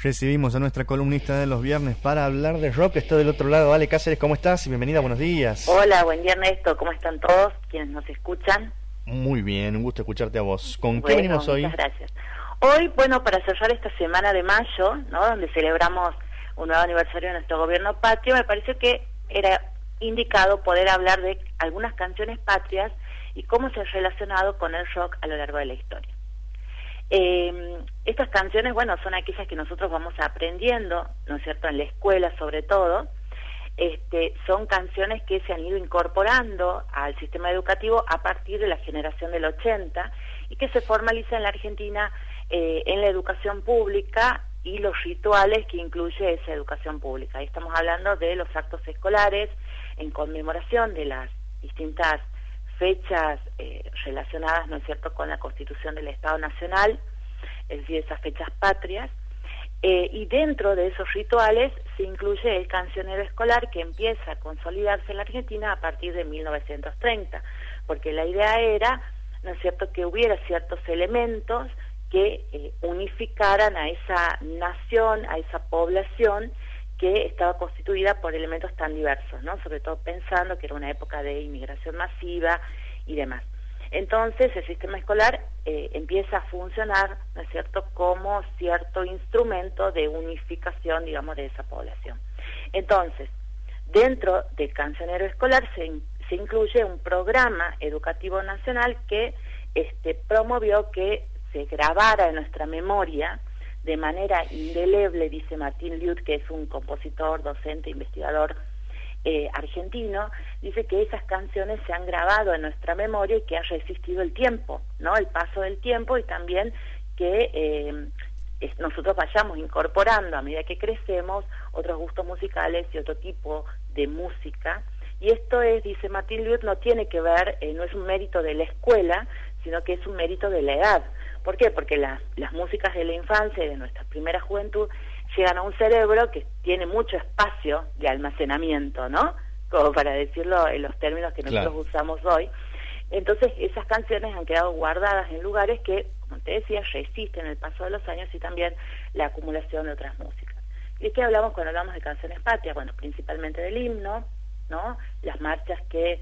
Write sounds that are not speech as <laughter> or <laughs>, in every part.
Recibimos a nuestra columnista de los viernes para hablar de rock. Está del otro lado. Ale Cáceres, ¿cómo estás? Y bienvenida, buenos días. Hola, buen día Ernesto. ¿Cómo están todos quienes nos escuchan? Muy bien, un gusto escucharte a vos. ¿Con qué venimos hoy? Muchas gracias. Hoy, bueno, para cerrar esta semana de mayo, ¿no? donde celebramos un nuevo aniversario de nuestro gobierno patrio, me pareció que era indicado poder hablar de algunas canciones patrias y cómo se ha relacionado con el rock a lo largo de la historia. Eh, estas canciones, bueno, son aquellas que nosotros vamos aprendiendo, ¿no es cierto?, en la escuela sobre todo. Este, son canciones que se han ido incorporando al sistema educativo a partir de la generación del 80 y que se formalizan en la Argentina eh, en la educación pública y los rituales que incluye esa educación pública. Ahí estamos hablando de los actos escolares en conmemoración de las distintas fechas eh, relacionadas, ¿no es cierto?, con la constitución del Estado Nacional, es decir, esas fechas patrias, eh, y dentro de esos rituales se incluye el cancionero escolar que empieza a consolidarse en la Argentina a partir de 1930, porque la idea era, ¿no es cierto?, que hubiera ciertos elementos que eh, unificaran a esa nación, a esa población que estaba constituida por elementos tan diversos, ¿no? Sobre todo pensando que era una época de inmigración masiva y demás. Entonces el sistema escolar eh, empieza a funcionar, ¿no es cierto?, como cierto instrumento de unificación, digamos, de esa población. Entonces, dentro del cancionero escolar se, incluye un programa educativo nacional que este, promovió que se grabara en nuestra memoria de manera indeleble, dice Martín Liut, que es un compositor, docente, investigador eh, argentino, dice que esas canciones se han grabado en nuestra memoria y que ha resistido el tiempo, ¿no? El paso del tiempo y también que eh, nosotros vayamos incorporando a medida que crecemos otros gustos musicales y otro tipo de música. Y esto es, dice Liut, no tiene que ver, eh, no es un mérito de la escuela, sino que es un mérito de la edad. ¿Por qué? Porque las músicas de la infancia y de nuestra primera juventud llegan a un cerebro que tiene mucho espacio de almacenamiento, ¿no? Como para decirlo en los términos que nosotros usamos hoy. Entonces, esas canciones han quedado guardadas en lugares que, como te decía, resisten el paso de los años y también la acumulación de otras músicas. ¿Y de qué hablamos cuando hablamos de canciones patrias? Bueno, principalmente del himno, ¿no? Las marchas que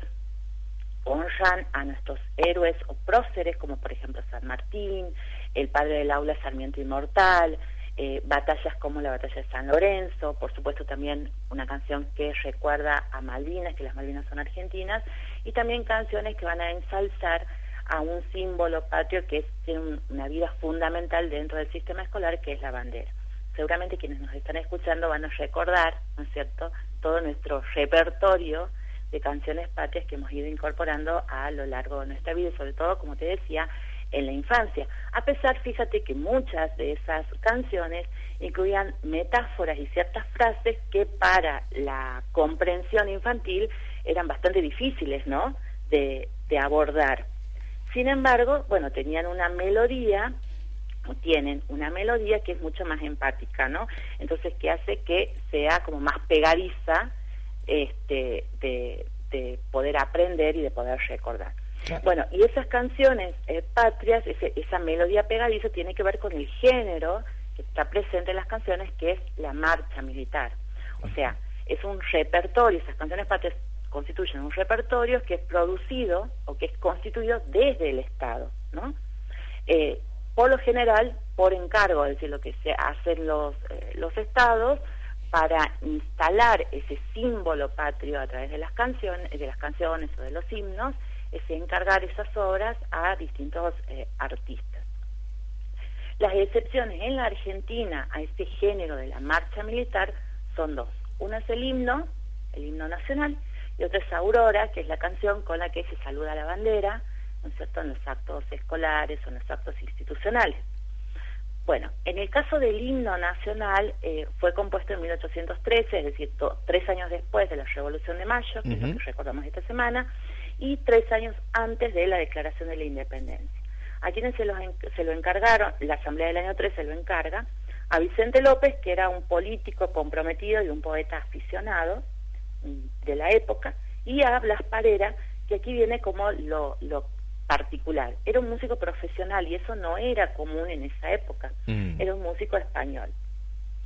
honran a nuestros héroes o próceres, como por ejemplo San Martín, el padre del aula Sarmiento Inmortal, eh, batallas como la batalla de San Lorenzo, por supuesto también una canción que recuerda a Malvinas, que las Malvinas son argentinas, y también canciones que van a ensalzar a un símbolo patrio que tiene una vida fundamental dentro del sistema escolar, que es la bandera. Seguramente quienes nos están escuchando van a recordar, ¿no es cierto?, todo nuestro repertorio de canciones patrias que hemos ido incorporando a lo largo de nuestra vida sobre todo, como te decía, en la infancia. A pesar, fíjate que muchas de esas canciones incluían metáforas y ciertas frases que para la comprensión infantil eran bastante difíciles, ¿no? De, abordar. Sin embargo, bueno, tenían una melodía o tienen una melodía que es mucho más empática, ¿no? Entonces, que hace que sea como más pegadiza este, de, poder aprender y de poder recordar. Bueno, y esas canciones eh, patrias, esa melodía pegadiza tiene que ver con el género que está presente en las canciones, que es la marcha militar. O sea, es un repertorio, esas canciones patrias constituyen un repertorio que es producido o que es constituido desde el Estado, ¿no? Eh, por lo general, por encargo, es decir, lo que se hacen los, eh, los estados para instalar ese símbolo patrio a través de las canciones, de las canciones o de los himnos, es encargar esas obras a distintos eh, artistas. Las excepciones en la Argentina a este género de la marcha militar son dos. Una es el himno, el himno nacional, y otra es Aurora, que es la canción con la que se saluda la bandera, ¿no es cierto?, en los actos escolares o en los actos institucionales. Bueno, en el caso del himno nacional eh, fue compuesto en 1813, es decir, tres años después de la Revolución de Mayo, que es lo que recordamos esta semana, y tres años antes de la Declaración de la Independencia. A quienes se lo, se lo encargaron, la Asamblea del año 3 se lo encarga, a Vicente López, que era un político comprometido y un poeta aficionado mm, de la época, y a Blas Parera, que aquí viene como lo, lo particular. Era un músico profesional y eso no era común en esa época. Mm. Era un músico español.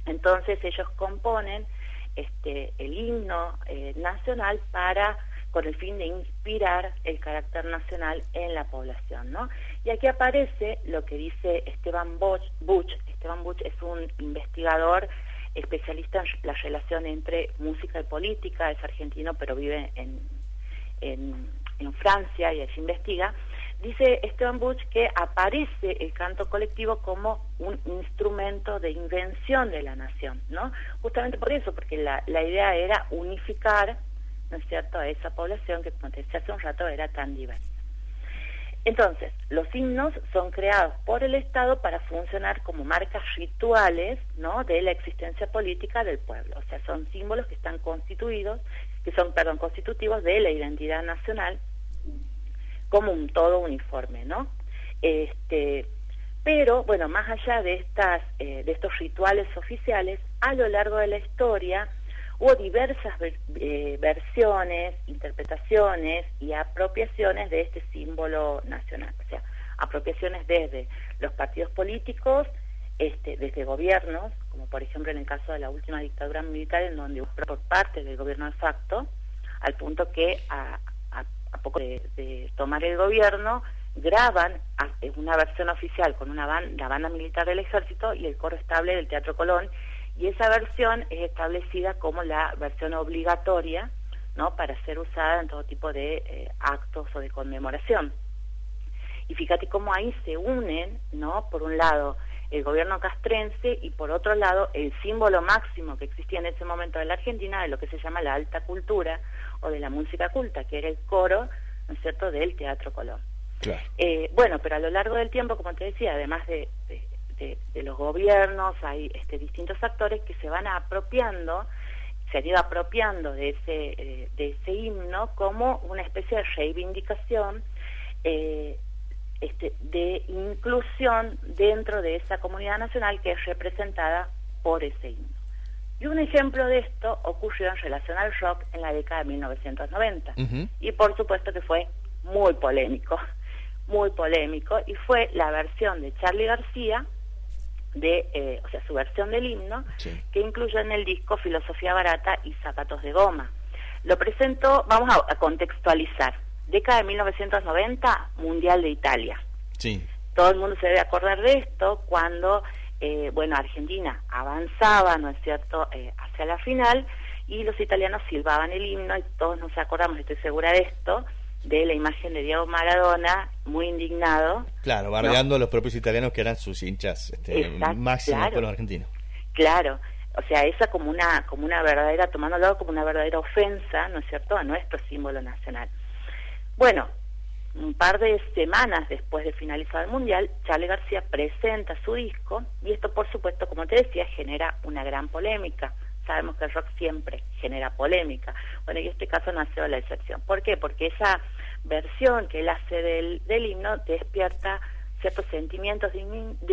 Entonces ellos componen este, el himno eh, nacional para con el fin de inspirar el carácter nacional en la población, ¿no? Y aquí aparece lo que dice Esteban Buch. Esteban Buch es un investigador especialista en la relación entre música y política, es argentino pero vive en, en, en Francia y allí investiga. Dice Esteban Buch que aparece el canto colectivo como un instrumento de invención de la nación, ¿no? Justamente por eso, porque la, la idea era unificar ¿no es cierto?, a esa población que, como te decía hace un rato, era tan diversa. Entonces, los himnos son creados por el Estado para funcionar como marcas rituales, ¿no?, de la existencia política del pueblo. O sea, son símbolos que están constituidos, que son, perdón, constitutivos de la identidad nacional como un todo uniforme, ¿no? Este, pero, bueno, más allá de, estas, eh, de estos rituales oficiales, a lo largo de la historia, Hubo diversas eh, versiones, interpretaciones y apropiaciones de este símbolo nacional, o sea, apropiaciones desde los partidos políticos, este, desde gobiernos, como por ejemplo en el caso de la última dictadura militar, en donde por parte del gobierno de facto, al punto que a, poco de, tomar el gobierno, graban una versión oficial con una la banda militar del ejército y el coro estable del Teatro Colón y esa versión es establecida como la versión obligatoria ¿no? para ser usada en todo tipo de eh, actos o de conmemoración. Y fíjate cómo ahí se unen, ¿no? por un lado, el gobierno castrense y por otro lado el símbolo máximo que existía en ese momento de la Argentina de lo que se llama la alta cultura o de la música culta, que era el coro, ¿no es cierto?, del Teatro Colón. Eh, bueno, pero a lo largo del tiempo, como te decía, además de de, los gobiernos, hay este, distintos actores que se van apropiando, se han ido apropiando de ese, eh, de ese himno como una especie de reivindicación eh, este, de inclusión dentro de esa comunidad nacional que es representada por ese himno. Y un ejemplo de esto ocurrió en relación al rock en la década de 1990. Y por supuesto que fue muy polémico, muy polémico, y fue la versión de Charlie García de, eh, o sea, su versión del himno, que incluye en el disco Filosofía Barata y Zapatos de Goma. Lo presento, vamos a, contextualizar. Década de 1990, Mundial de Italia. Sí. Todo el mundo se debe acordar de esto cuando, eh, bueno, Argentina avanzaba, ¿no es cierto?, eh, hacia la final y los italianos silbaban el himno y todos nos acordamos, estoy segura de esto, de la imagen de Diego Maradona, muy indignado. Claro, bardeando a los propios italianos que eran sus hinchas este, máximos con los argentinos. Claro, o sea, esa como una, como una verdadera, tomándolo como una verdadera ofensa, ¿no es cierto?, a nuestro símbolo nacional. Bueno, un par de semanas después de finalizar el Mundial, Charlie García presenta su disco y esto, por supuesto, como te decía, genera una gran polémica sabemos que el rock siempre genera polémica. Bueno, y este caso no ha sido la excepción. ¿Por qué? Porque esa versión que él hace del, del himno despierta ciertos sentimientos de,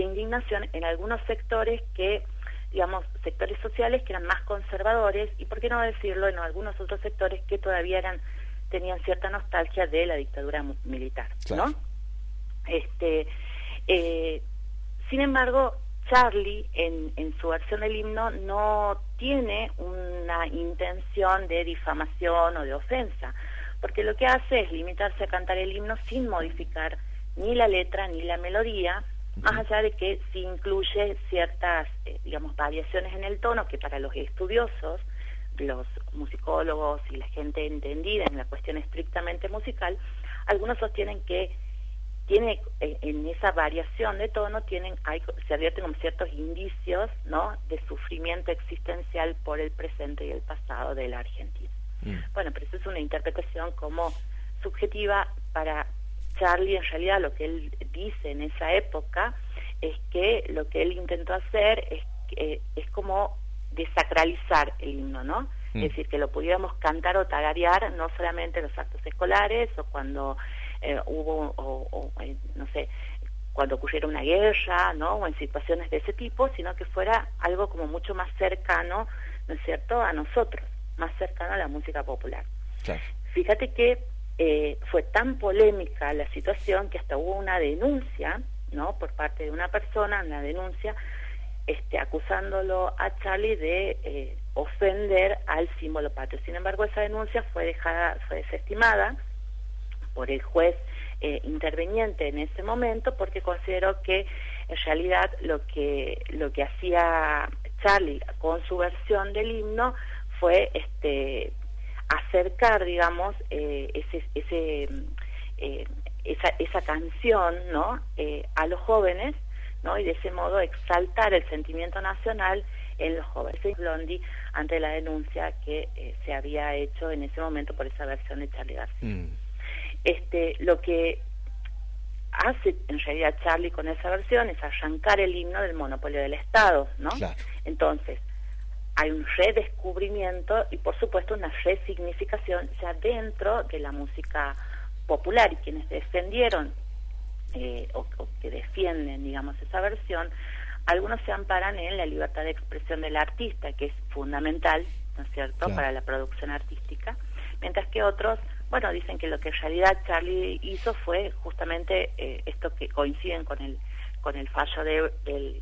indignación en algunos sectores que digamos, sectores sociales que eran más conservadores y, por qué no decirlo, en algunos otros sectores que todavía eran tenían cierta nostalgia de la dictadura militar, ¿no? Este, eh, sin embargo, Charlie en, en su versión del himno no tiene una intención de difamación o de ofensa, porque lo que hace es limitarse a cantar el himno sin modificar ni la letra ni la melodía, más allá de que sí incluye ciertas, eh, digamos, variaciones en el tono que para los estudiosos, los musicólogos y la gente entendida en la cuestión estrictamente musical, algunos sostienen que tiene eh, en esa variación de tono tienen hay, se advierten como ciertos indicios no de sufrimiento existencial por el presente y el pasado de la Argentina mm. bueno pero eso es una interpretación como subjetiva para Charlie en realidad lo que él dice en esa época es que lo que él intentó hacer es eh, es como desacralizar el himno no mm. es decir que lo pudiéramos cantar o tararear no solamente en los actos escolares o cuando eh, hubo, o, eh, no sé, cuando ocurriera una guerra, ¿no? O en situaciones de ese tipo, sino que fuera algo como mucho más cercano, ¿no es cierto?, a nosotros, más cercano a la música popular. Fíjate que eh, fue tan polémica la situación que hasta hubo una denuncia, ¿no?, por parte de una persona, una denuncia este, acusándolo a Charlie de eh, ofender al símbolo patrio. Sin embargo, esa denuncia fue dejada, fue desestimada por el juez eh, interveniente en ese momento porque consideró que en realidad lo que lo que hacía Charlie con su versión del himno fue este acercar digamos eh, ese ese eh, esa, esa canción no a los jóvenes no y de ese modo exaltar el sentimiento nacional en los jóvenes. Blondie ante la denuncia que se había hecho en ese momento por esa versión de Charlie García. Mm este, lo que hace en realidad Charlie con esa versión es arrancar el himno del monopolio del Estado, ¿no? Entonces, hay un redescubrimiento y por supuesto una resignificación ya dentro de la música popular y quienes defendieron eh, o, que defienden, digamos, esa versión, algunos se amparan en la libertad de expresión del artista, que es fundamental, ¿no es cierto?, para la producción artística, mientras que otros bueno, dicen que lo que en realidad Charlie hizo fue justamente eh, esto que coinciden con el con el fallo de,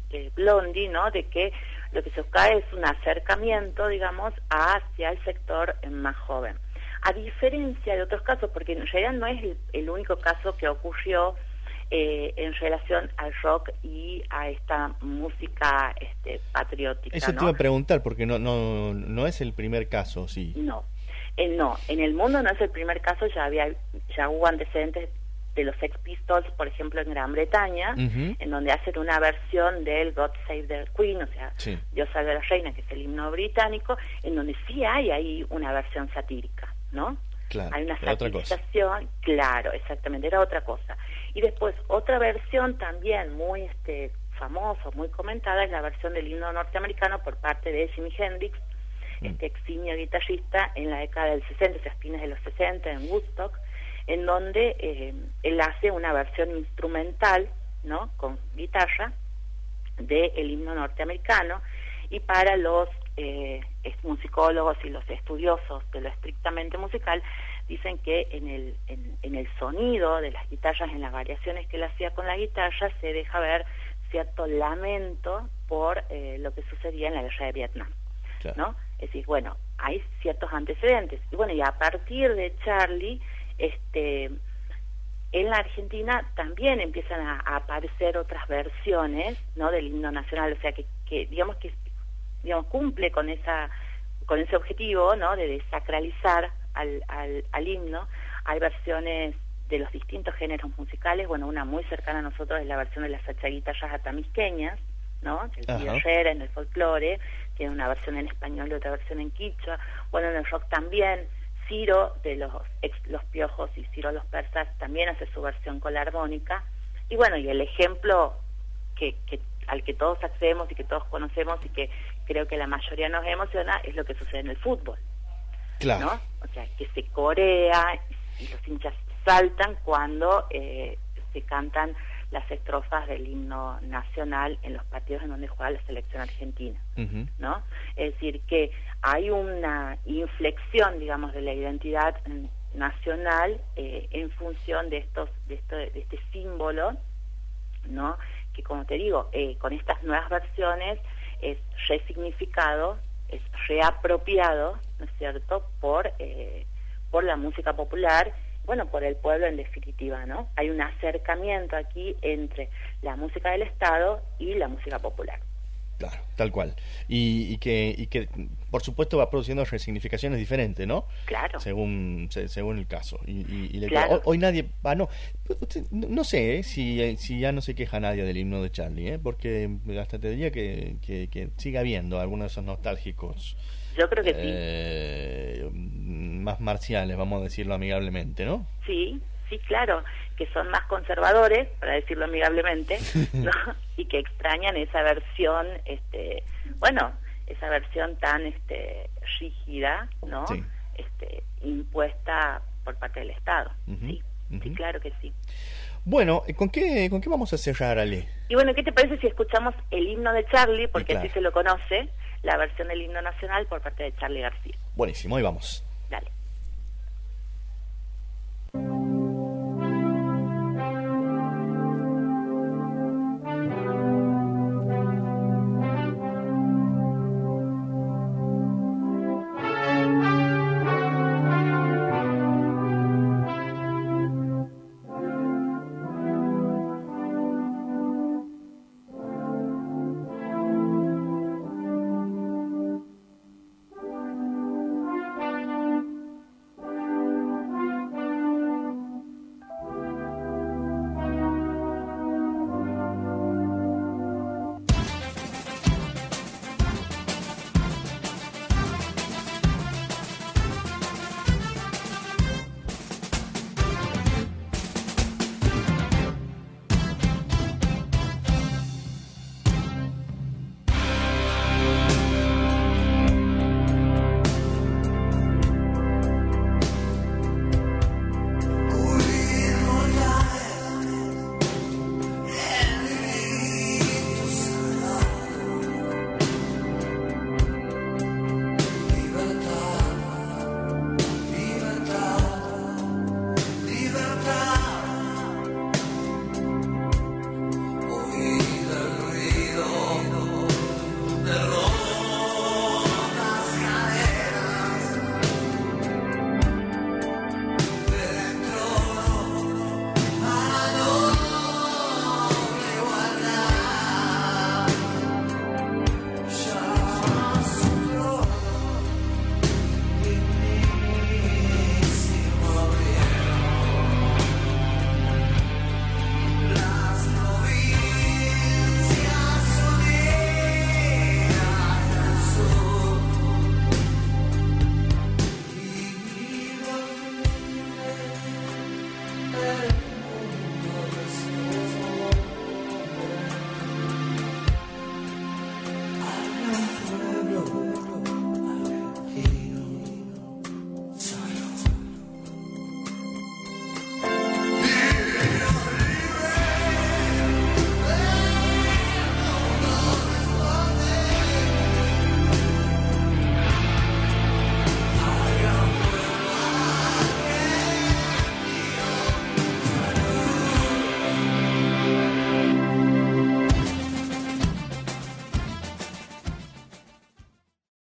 de, Blondie, ¿no? De que lo que se busca es un acercamiento, digamos, hacia el sector más joven. A diferencia de otros casos, porque en realidad no es el, único caso que ocurrió eh, en relación al rock y a esta música este, patriótica. Eso te iba a preguntar, porque no, no, no es el primer caso, sí. No, eh, no, en el mundo no es el primer caso, ya había ya hubo antecedentes de los Sex Pistols, por ejemplo, en Gran Bretaña, en donde hacen una versión del God Save the Queen, o sea, Dios salve a la reina, que es el himno británico, en donde sí hay ahí una versión satírica, ¿no? Claro, hay una satirización, claro, exactamente, era otra cosa. Y después, otra versión también muy este famosa, muy comentada, es la versión del himno norteamericano por parte de Jimi Hendrix. Este eximio guitarrista en la década del 60, o sea, fines de los 60 en Woodstock, en donde eh, él hace una versión instrumental, ¿no? Con guitarra del el himno norteamericano y para los eh, musicólogos y los estudiosos de lo estrictamente musical dicen que en el, en, el sonido de las guitarras, en las variaciones que él hacía con la guitarra, se deja ver cierto lamento por eh, lo que sucedía en la guerra de Vietnam. ¿no? Es decir, bueno, hay ciertos antecedentes. Y bueno, y a partir de Charlie, este, en la Argentina también empiezan a, aparecer otras versiones, ¿no? Del himno nacional, o sea, que, que digamos que digamos, cumple con esa con ese objetivo, ¿no? De desacralizar al, al, al himno. Hay versiones de los distintos géneros musicales, bueno, una muy cercana a nosotros es la versión de las achaguitas atamisqueñas, ¿no? El en el folclore, tiene una versión en español y otra versión en quichua. Bueno, en el rock también, Ciro de los, los Piojos y Ciro los Persas también hace su versión con la armónica. Y bueno, y el ejemplo que, que al que todos accedemos y que todos conocemos y que creo que la mayoría nos emociona es lo que sucede en el fútbol. Claro. ¿no? O sea, que se corea y los hinchas saltan cuando eh, se cantan las estrofas del himno nacional en los partidos en donde juega la selección argentina, ¿no? Es decir, que hay una inflexión, digamos, de la identidad nacional eh, en función de estos, de, de este símbolo, ¿no? Que como te digo, eh, con estas nuevas versiones es resignificado, es reapropiado, ¿no es cierto?, por, eh, por la música popular bueno, por el pueblo en definitiva, ¿no? Hay un acercamiento aquí entre la música del Estado y la música popular. Claro, tal cual. Y, que, y que, por supuesto, va produciendo resignificaciones diferentes, ¿no? Claro. Según, según el caso. Y, hoy, nadie. Ah, no, no sé ¿eh? si, si ya no se queja nadie del himno de Charlie, ¿eh? porque hasta te diría que, que, que siga habiendo algunos de esos nostálgicos. Yo creo que sí. Eh, más marciales, vamos a decirlo amigablemente, ¿no? Sí, sí, claro, que son más conservadores, para decirlo amigablemente, <laughs> ¿no? Y que extrañan esa versión, este, bueno, esa versión tan este, rígida, ¿no? Este, impuesta por parte del Estado. Sí, sí, claro que sí. Bueno, ¿con qué, ¿con qué vamos a cerrar, Ale? Y bueno, ¿qué te parece si escuchamos el himno de Charlie? Porque así se lo conoce, la versión del himno nacional por parte de Charlie García. Buenísimo, ahí vamos.